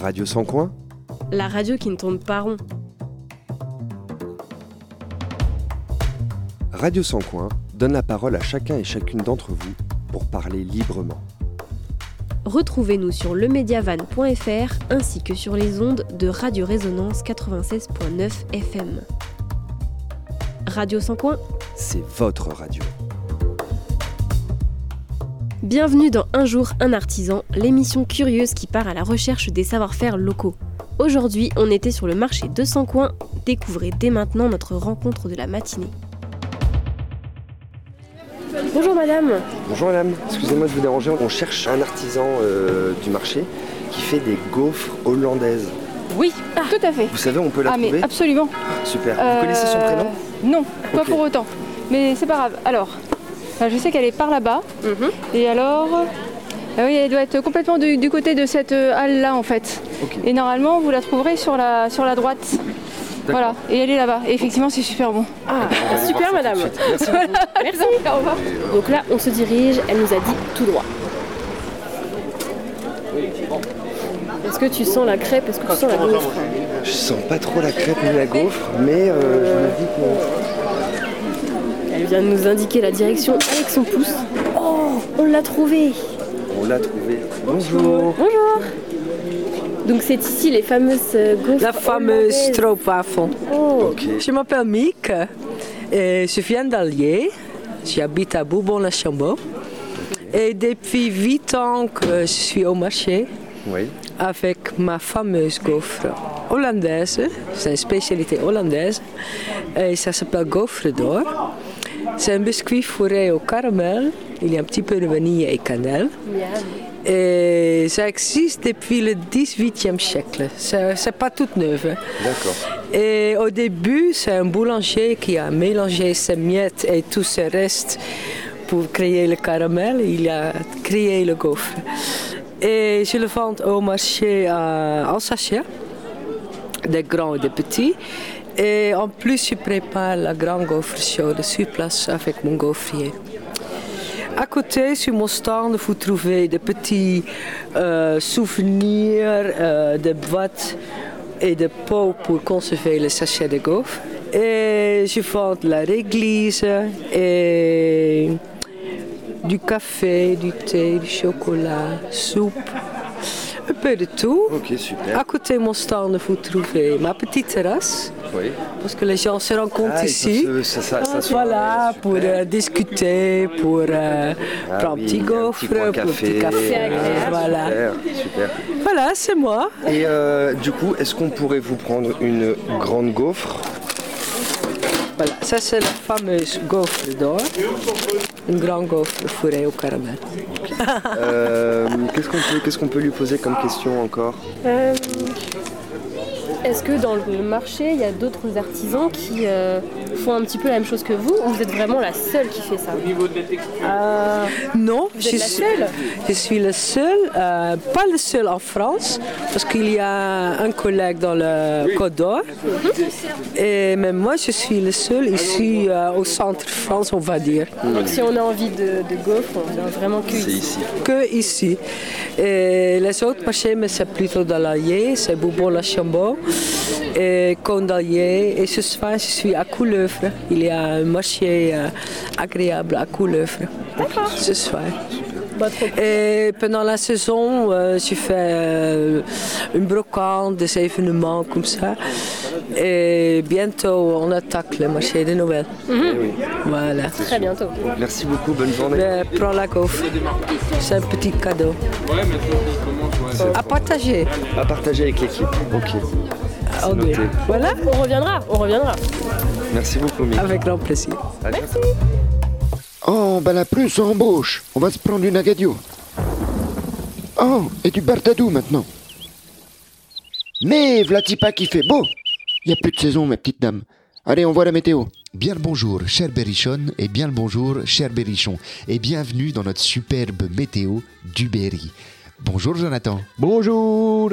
Radio Sans Coin La radio qui ne tourne pas rond. Radio Sans Coin donne la parole à chacun et chacune d'entre vous pour parler librement. Retrouvez-nous sur lemediavan.fr ainsi que sur les ondes de Radio Résonance 96.9 FM. Radio Sans Coin, C'est votre radio. Bienvenue dans Un jour, un artisan, l'émission curieuse qui part à la recherche des savoir-faire locaux. Aujourd'hui, on était sur le marché de Sans Coin. Découvrez dès maintenant notre rencontre de la matinée. Bonjour madame, Bonjour madame, excusez-moi de vous déranger. On cherche un artisan euh, du marché qui fait des gaufres hollandaises. Oui, tout à fait. Vous savez, on peut la Ah mais trouver absolument. Super. Euh, Vous connaissez son prénom Non, pas pour autant. Mais c'est pas grave. Alors, euh, je sais qu'elle est par là-bas. Mhm. Et alors, ah oui, elle doit être complètement du, du côté de cette euh, halle-là en fait. Et normalement, vous la trouverez sur la, sur la droite. Voilà, et elle est là-bas. Et effectivement, c'est super bon. Ah, aller super madame. Merci. Merci. Au revoir. Donc là, on se dirige, elle nous a dit tout droit. Est-ce que tu sens la crêpe? Est-ce que tu sens la gaufre? Je sens pas trop la crêpe ni la gaufre, mais euh, je me dis Elle vient de nous indiquer la direction avec son pouce. Oh, on l'a trouvé qu'on l'a trouvé. Bonjour. Bonjour Donc c'est ici les fameuses euh, gaufres La fameuse stroopwafel. Oh, Ok. Je m'appelle Mick. Et je viens d'Allier. J'habite à Bourbon-la-Chambeau. Et depuis 8 ans que je suis au marché Oui. avec ma fameuse gaufre hollandaise. C'est une spécialité hollandaise. Et ça s'appelle gaufre d'or. C'est un biscuit fourré au caramel. Il y a un petit peu de vanille et cannelle. Et ça existe depuis le 18e siècle. C'est pas toute neuve. hein. D'accord. Et au début, c'est un boulanger qui a mélangé ses miettes et tous ses restes pour créer le caramel. Il a créé le gaufre. Et je le vends au marché à- en sachet, des grands et des petits. Et en plus, je prépare la grande gaufre chaude sur place avec mon gaufrier. À côté, sur mon stand, vous trouvez des petits euh, souvenirs, euh, des boîtes et des pots pour conserver les sachets de gaufres. Et je vends de la réglisse et du café, du thé, du chocolat, soupe, un peu de tout. Ok, super. À côté de mon stand, vous trouvez ma petite terrasse, Oui. parce que les gens se rencontrent Ah, ici. ça- ça-. Voilà, pour euh, discuter, pour euh, Ah prendre oui, un petit un gaufre, pour un petit café. Ah, voilà. Super, super. voilà, c'est moi. Et euh, du coup, est-ce qu'on pourrait vous prendre une grande gaufre? Voilà, ça c'est la fameuse gaufre d'or. Une grande gaufre fourrée au caramel. Euh, Qu'est-ce qu'on peut, qu'est-ce qu'on peut lui poser comme question encore? Euh, Est-ce que dans le marché, il y a d'autres artisans qui euh, font un petit peu la même chose que vous ou vous êtes vraiment la seule qui fait ça? Euh, non, Vous je êtes la suis, seule? je suis le seul, euh, pas le seul en France, parce qu'il y a un collègue dans le Côte d'Or. Et même moi, je suis le seul ici euh, au centre de France, on va dire. Donc si on a envie de, de gaufres, on vient vraiment que ici. que ici. Et les autres marchés, mais c'est plutôt dans l'Allier, c'est Bourbon-la-Chambeau et Condalier. Et ce soir, je suis à Couleuvre. Il y a un marché euh, agréable à Couleuvre. Ce soir. Et pendant la saison, euh, je fais euh, une brocante, des événements comme ça. Et bientôt, on attaque le marché de Noël. Eh oui. Voilà. Très bientôt. Merci beaucoup, bonne journée. Mais prends la gaufre. C'est un petit cadeau. À partager. À partager avec l'équipe. Ok. Noté. Voilà, On reviendra, on reviendra. Merci beaucoup, Mick. avec grand plaisir. À bientôt. Oh, bah la plus embauche. On va se prendre une agadio. Oh, et du bardadou maintenant. Mais Vlatipa qui fait beau. Il y a plus de saison, ma petite dame. Allez, on voit la météo. Bien le bonjour, cher Berrichon, et bien le bonjour, cher Berrichon, et bienvenue dans notre superbe météo du Berry. Bonjour Jonathan. Bonjour.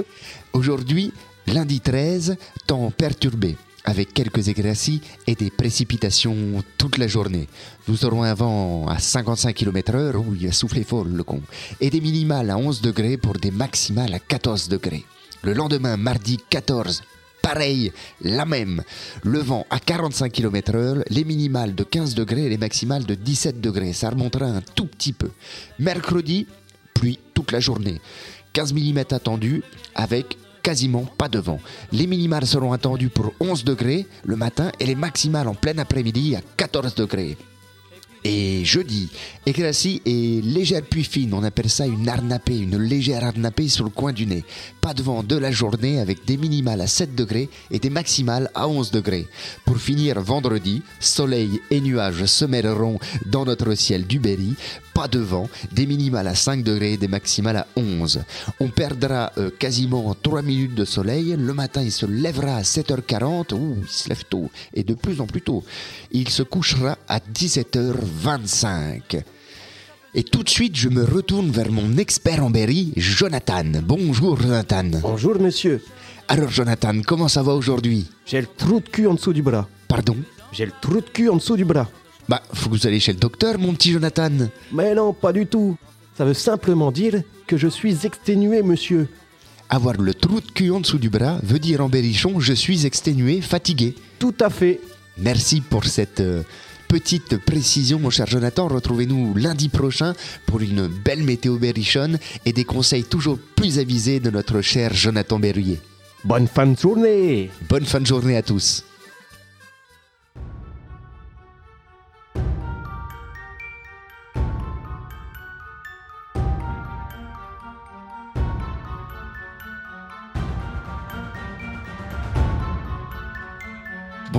Aujourd'hui, lundi 13, temps perturbé, avec quelques éclaircies et des précipitations toute la journée. Nous aurons un vent à 55 km/h, où il a soufflé fort le con, et des minimales à 11 degrés pour des maximales à 14 degrés. Le lendemain, mardi 14, pareil, la même. Le vent à 45 km/h, les minimales de 15 degrés et les maximales de 17 degrés. Ça remontera un tout petit peu. Mercredi, pluie toute la journée. 15 mm attendus avec quasiment pas de vent. Les minimales seront attendues pour 11 degrés le matin et les maximales en plein après-midi à 14 degrés. Et jeudi, éclaircie et légère pluie fine, on appelle ça une arnapée, une légère arnapée sur le coin du nez. Pas de vent de la journée avec des minimales à 7 degrés et des maximales à 11 degrés. Pour finir vendredi, soleil et nuages se mêleront dans notre ciel du Berry. Pas de vent, des minimales à 5 degrés des maximales à 11. On perdra euh, quasiment 3 minutes de soleil. Le matin, il se lèvera à 7h40. Ouh, il se lève tôt et de plus en plus tôt. Il se couchera à 17h25. Et tout de suite, je me retourne vers mon expert en Berry, Jonathan. Bonjour, Jonathan. Bonjour monsieur, Alors, Jonathan, comment ça va aujourd'hui? J'ai le trou de cul en dessous du bras. Pardon? J'ai le trou de cul en dessous du bras. Bah, faut que vous alliez chez le docteur, mon petit Jonathan. Mais non, pas du tout. Ça veut simplement dire que je suis exténué monsieur. Avoir le trou de cul en dessous du bras veut dire en berrichon, je suis exténué, fatigué. Tout à fait. Merci pour cette euh, petite précision, mon cher Jonathan. Retrouvez-nous lundi prochain pour une belle météo berrichonne et des conseils toujours plus avisés de notre cher Jonathan Berruyer. Bonne fin de journée. Bonne fin de journée à tous.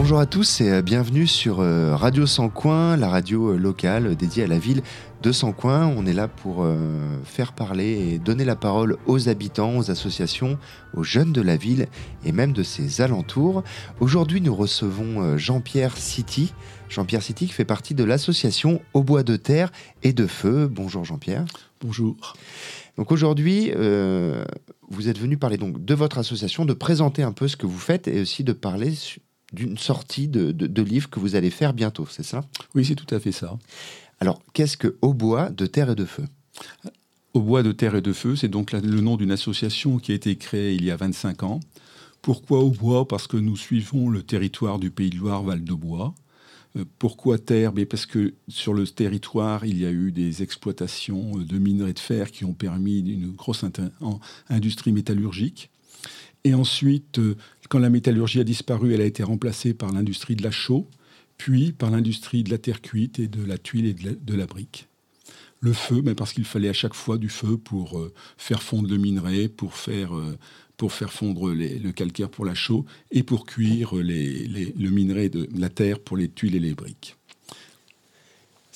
Bonjour à tous et euh, bienvenue sur euh, Radio Sans Coin, la radio euh, locale dédiée à la ville de Sans Coin. On est là pour faire parler et donner la parole aux habitants, aux associations, aux jeunes de la ville et même de ses alentours. Aujourd'hui, nous recevons Jean-Pierre City. Jean-Pierre City qui fait partie de l'association Au Bois de Terre et de Feu. Bonjour Jean-Pierre. Bonjour. Donc aujourd'hui, euh, vous êtes venu parler donc de votre association, de présenter un peu ce que vous faites et aussi de parler d'une sortie de, de, de livre que vous allez faire bientôt, c'est ça? Oui, c'est tout à fait ça. Alors, qu'est-ce que Au Bois de Terre et de Feu? Au bois de terre et de feu, c'est donc la- le nom d'une association qui a été créée il y a 25 ans. Pourquoi au bois? Parce que nous suivons le territoire du Pays de Loire, Val de Bois. Euh, Pourquoi terre? Mais Parce que sur le territoire, il y a eu des exploitations euh, de minerais de fer qui ont permis une grosse industrie métallurgique. Et ensuite, euh, quand la métallurgie a disparu, elle a été remplacée par l'industrie de la chaux, puis par l'industrie de la terre cuite et de la tuile et de la- brique. Le feu, parce qu'il fallait à chaque fois du feu pour euh, faire fondre le minerai, pour faire, euh, fondre le calcaire pour la chaux et pour cuire le minerai de la terre pour les tuiles et les briques.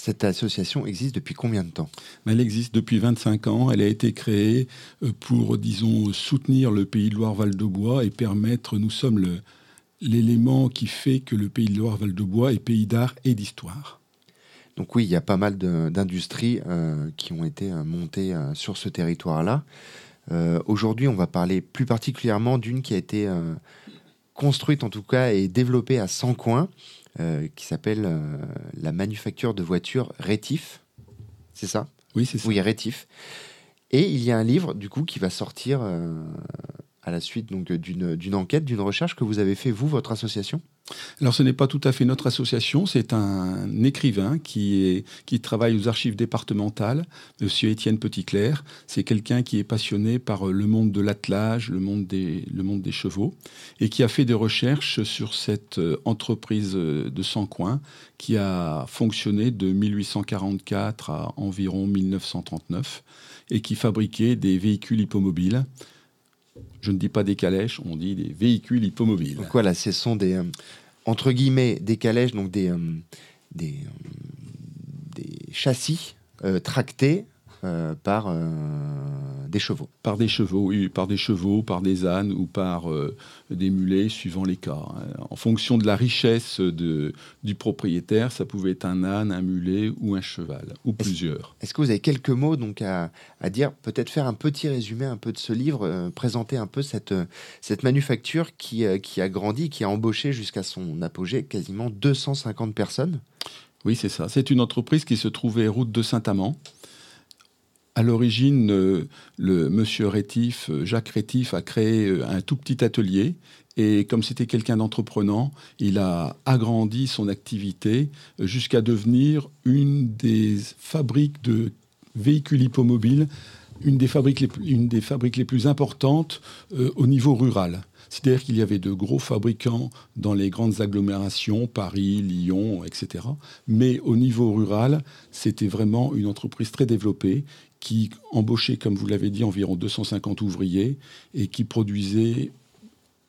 Cette association existe depuis combien de temps? Elle existe depuis 25 ans. Elle a été créée euh, pour, disons, soutenir le Pays de Loire-Val-de-Bois et permettre, nous sommes le- l'élément qui fait que le Pays de Loire-Val-de-Bois est pays d'art et d'histoire. Donc oui, il y a pas mal de- d'industries euh, qui ont été euh, montées euh, sur ce territoire-là. Euh, Aujourd'hui, on va parler plus particulièrement d'une qui a été construite en tout cas et développée à 100 coins, euh, qui s'appelle euh, la manufacture de voitures Rétif. C'est ça? Oui, c'est ça. Oui, Rétif. Et il y a un livre du coup qui va sortir euh, à la suite donc d'une d'une enquête, d'une recherche que vous avez fait vous, votre association? Alors ce n'est pas tout à fait notre association, c'est un écrivain qui, travaille aux archives départementales, Monsieur Étienne Petitclerc. C'est quelqu'un qui est passionné par le monde de l'attelage, le, monde des- chevaux, et qui a fait des recherches sur cette euh, entreprise euh, de 100 coins qui a fonctionné de 1844 à environ 1939 et qui fabriquait des véhicules hippomobiles. Je ne dis pas des calèches, on dit des véhicules hippomobiles. Donc voilà, ce sont des euh, entre guillemets des calèches, donc des euh, euh, des châssis tractés euh, par euh, des chevaux. Par des chevaux, oui, par des chevaux, par des ânes ou par euh, des mulets, suivant les cas. hein. En fonction de la richesse de, du propriétaire, ça pouvait être un âne, un mulet ou un cheval, ou plusieurs. Est-ce que vous avez quelques mots donc à, à dire, peut-être faire un petit résumé un peu de ce livre, présenter un peu cette, cette manufacture qui, qui a grandi, qui a embauché jusqu'à son apogée quasiment 250 personnes? Oui, c'est ça. C'est une entreprise qui se trouvait route de Saint-Amand. À l'origine, euh, le monsieur Rétif, euh, Jacques Rétif, a créé euh, un tout petit atelier. Et comme c'était quelqu'un d'entreprenant, il a agrandi son activité jusqu'à devenir une des fabriques de véhicules hippomobiles, une des fabriques les plus, une des fabriques les plus importantes au niveau rural. C'est-à-dire qu'il y avait de gros fabricants dans les grandes agglomérations, Paris, Lyon, etc. Mais au niveau rural, c'était vraiment une entreprise très développée qui embauchait, comme vous l'avez dit, environ 250 ouvriers et qui produisait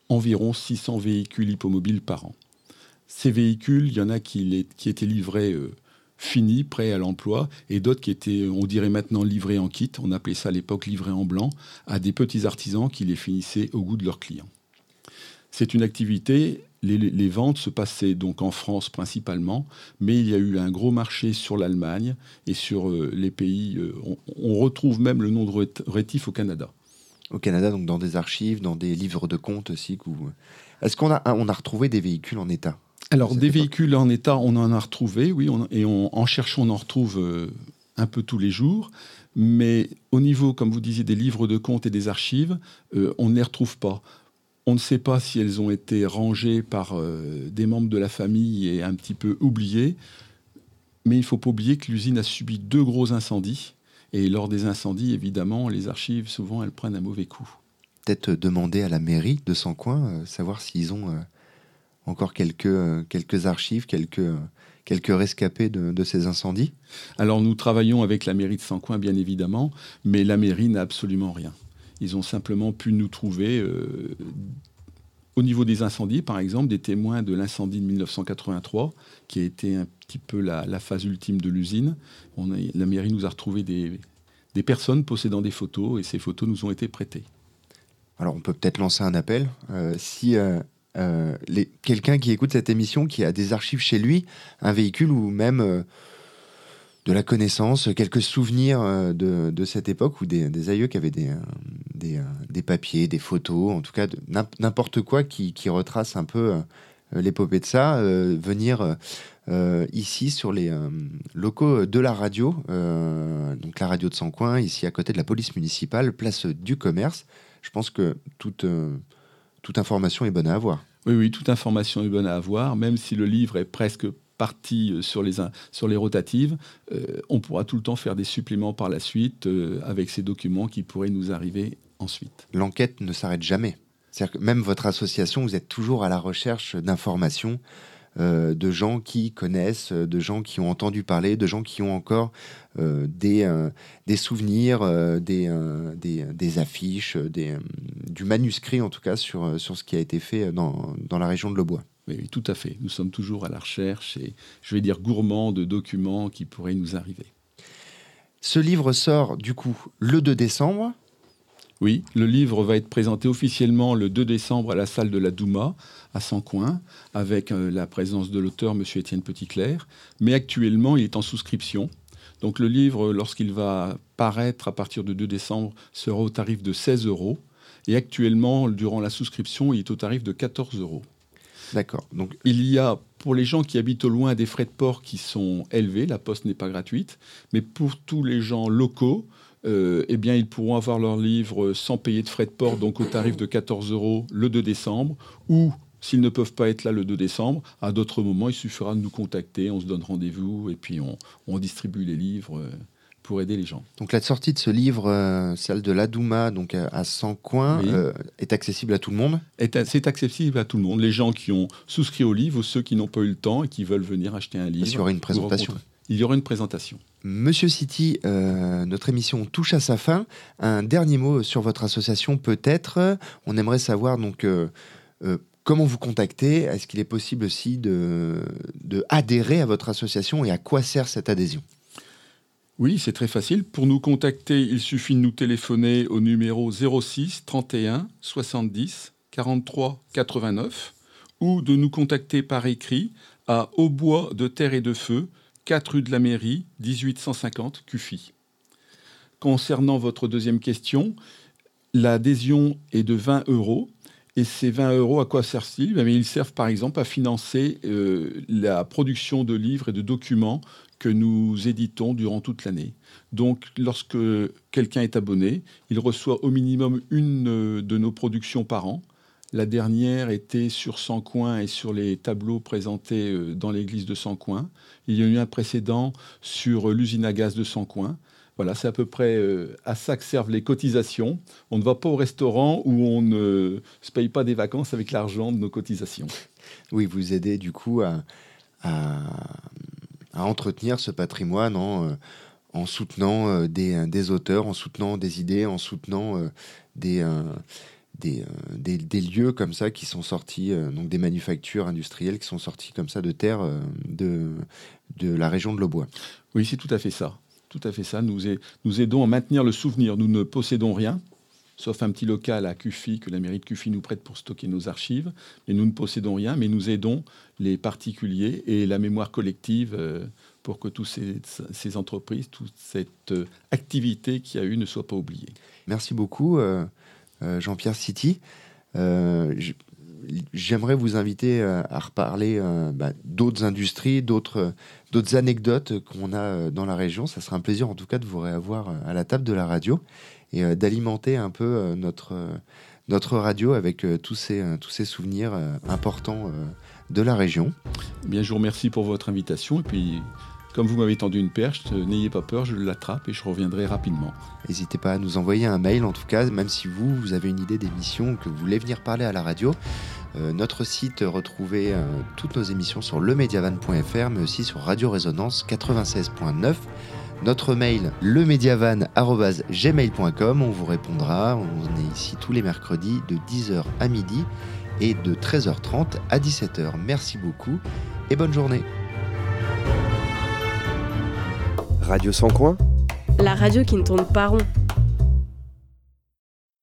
environ 600 véhicules hippomobiles par an. Ces véhicules, il y en a qui, étaient livrés euh, finis, prêts à l'emploi, et d'autres qui étaient, on dirait maintenant, livrés en kit, on appelait ça à l'époque livrés en blanc, à des petits artisans qui les finissaient au goût de leurs clients. C'est une activité les, ventes se passaient donc en France principalement, mais il y a eu un gros marché sur l'Allemagne et sur euh, les pays. Euh, on, retrouve même le nom de rétif au Canada. Au Canada, donc dans des archives, dans des livres de comptes aussi. Est-ce qu'on a, on a retrouvé des véhicules en état? Alors, des véhicules en état, on en a retrouvé, oui, et en cherchant, on en retrouve euh, un peu tous les jours. Mais au niveau, comme vous disiez, des livres de comptes et des archives, on ne les retrouve pas. On ne sait pas si elles ont été rangées par euh, des membres de la famille et un petit peu oubliées, mais il ne faut pas oublier que l'usine a subi deux gros incendies. Et lors des incendies, évidemment, les archives, souvent, elles prennent un mauvais coup. Peut-être demander à la mairie de Sancoin, euh, savoir s'ils ont euh, encore quelques, quelques archives, quelques, quelques rescapés de, de, ces incendies? Alors nous travaillons avec la mairie de Sancoin, bien évidemment, mais la mairie n'a absolument rien. Ils ont simplement pu nous trouver, euh, au niveau des incendies, par exemple, des témoins de l'incendie de 1983, qui a été un petit peu la, phase ultime de l'usine. La mairie nous a retrouvé des, personnes possédant des photos, et ces photos nous ont été prêtées. Alors on peut peut-être lancer un appel. Euh, si euh, quelqu'un qui écoute cette émission, qui a des archives chez lui, un véhicule ou même de la connaissance, quelques souvenirs de, cette époque ou des, aïeux qui avaient des, euh, euh, des, papiers, des photos, en tout cas n'importe quoi qui, retrace un peu l'épopée de ça, venir ici sur les locaux de la radio, donc la radio de Sancoin, ici à côté de la police municipale, place du commerce. Je pense que toute, toute information est bonne à avoir. Oui, oui, toute information est bonne à avoir, même si le livre est presque partie euh, sur les, sur les rotatives, euh, on pourra tout le temps faire des suppléments par la suite euh, avec ces documents qui pourraient nous arriver ensuite. L'enquête ne s'arrête jamais. C'est-à-dire que même votre association, vous êtes toujours à la recherche d'informations, de gens qui connaissent, de gens qui ont entendu parler, de gens qui ont encore des, des souvenirs, des, des, affiches, des, du manuscrit en tout cas sur, sur ce qui a été fait dans, dans la région de Lobois. Oui, tout à fait. Nous sommes toujours à la recherche et, je vais dire, gourmands de documents qui pourraient nous arriver. Ce livre sort du coup le 2 décembre. Oui, le livre va être présenté officiellement le 2 décembre à la salle de la Douma, à Sancoin, avec euh, la présence de l'auteur, M. Étienne Petitclerc. Mais actuellement, il est en souscription. Donc le livre, lorsqu'il va paraître à partir de 2 décembre, sera au tarif de 16 euros. Et actuellement, durant la souscription, il est au tarif de 14 euros. D'accord. Donc il y a pour les gens qui habitent au loin des frais de port qui sont élevés, la poste n'est pas gratuite, mais pour tous les gens locaux, euh, eh bien, ils pourront avoir leur livre sans payer de frais de port, donc au tarif de 14 euros le 2 décembre, ou s'ils ne peuvent pas être là le 2 décembre, à d'autres moments, il suffira de nous contacter, on se donne rendez-vous et puis on, distribue les livres. Euh, pour aider les gens. Donc la sortie de ce livre, euh, celle de l'Adouma, donc à 100 coins, euh, est accessible à tout le monde? C'est accessible à tout le monde. Les gens qui ont souscrit au livre ou ceux qui n'ont pas eu le temps et qui veulent venir acheter un livre. Il y aura une présentation. Il y aura une présentation. Monsieur City, euh, notre émission touche à sa fin. Un dernier mot sur votre association peut-être. On aimerait savoir donc comment vous contacter. Est-ce qu'il est possible aussi de, de adhérer à votre association et à quoi sert cette adhésion? Oui, c'est très facile. Pour nous contacter, il suffit de nous téléphoner au numéro 06 31 70 43 89 ou de nous contacter par écrit à Au Bois de Terre et de Feu, 4 rue de la Mairie, 1850 Cuffy. Concernant votre deuxième question, l'adhésion est de 20 euros. Et ces 20 euros, à quoi servent-ils eh Ils servent par exemple à financer euh, la production de livres et de documents que nous éditons durant toute l'année. Donc, lorsque quelqu'un est abonné, il reçoit au minimum une euh, de nos productions par an. La dernière était sur 100 coins et sur les tableaux présentés euh, dans l'église de 100 coins. Il y a eu un précédent sur euh, l'usine à gaz de 100 coins. Voilà, c'est à peu près à ça que servent les cotisations. On ne va pas au restaurant où on ne se paye pas des vacances avec l'argent de nos cotisations. Oui, vous aidez du coup à, entretenir ce patrimoine en, en soutenant euh, des, des, auteurs, en soutenant des idées, en soutenant euh, euh, des, des, des, lieux comme ça qui sont sortis, donc des manufactures industrielles qui sont sorties comme ça de terre de, de la région de l'Aubois. Oui, c'est tout à fait ça. Tout à fait ça. Nous, nous aidons à maintenir le souvenir. Nous ne possédons rien, sauf un petit local à Cuffy que la mairie de Cuffy nous prête pour stocker nos archives. Mais nous ne possédons rien, mais nous aidons les particuliers et la mémoire collective pour que toutes ces, entreprises, toute cette euh, activité qui a eu ne soit pas oubliée. Merci beaucoup, euh, euh, Jean-Pierre City. J'aimerais vous inviter à reparler bah, d'autres industries, d'autres anecdotes qu'on a dans la région. Ça sera un plaisir en tout cas de vous réavoir à la table de la radio et d'alimenter un peu notre, notre radio avec tous, ces, tous ces souvenirs importants de la région. Bien, je vous remercie pour votre invitation et puis comme vous m'avez tendu une perche, n'ayez pas peur, je l'attrape et je reviendrai rapidement. N'hésitez pas à nous envoyer un mail, en tout cas, même si vous, avez une idée d'émission, que vous voulez venir parler à la radio. Euh, notre site, retrouvez euh, toutes nos émissions sur lemediavan.fr, mais aussi sur Radio Résonance 96.9. Notre mail, lemediavan.gmail.com, on vous répondra. On est ici tous les mercredis de 10h à midi et de 13h30 à 17h. Merci beaucoup et bonne journée. Radio Sans Coin La radio qui ne tourne pas rond.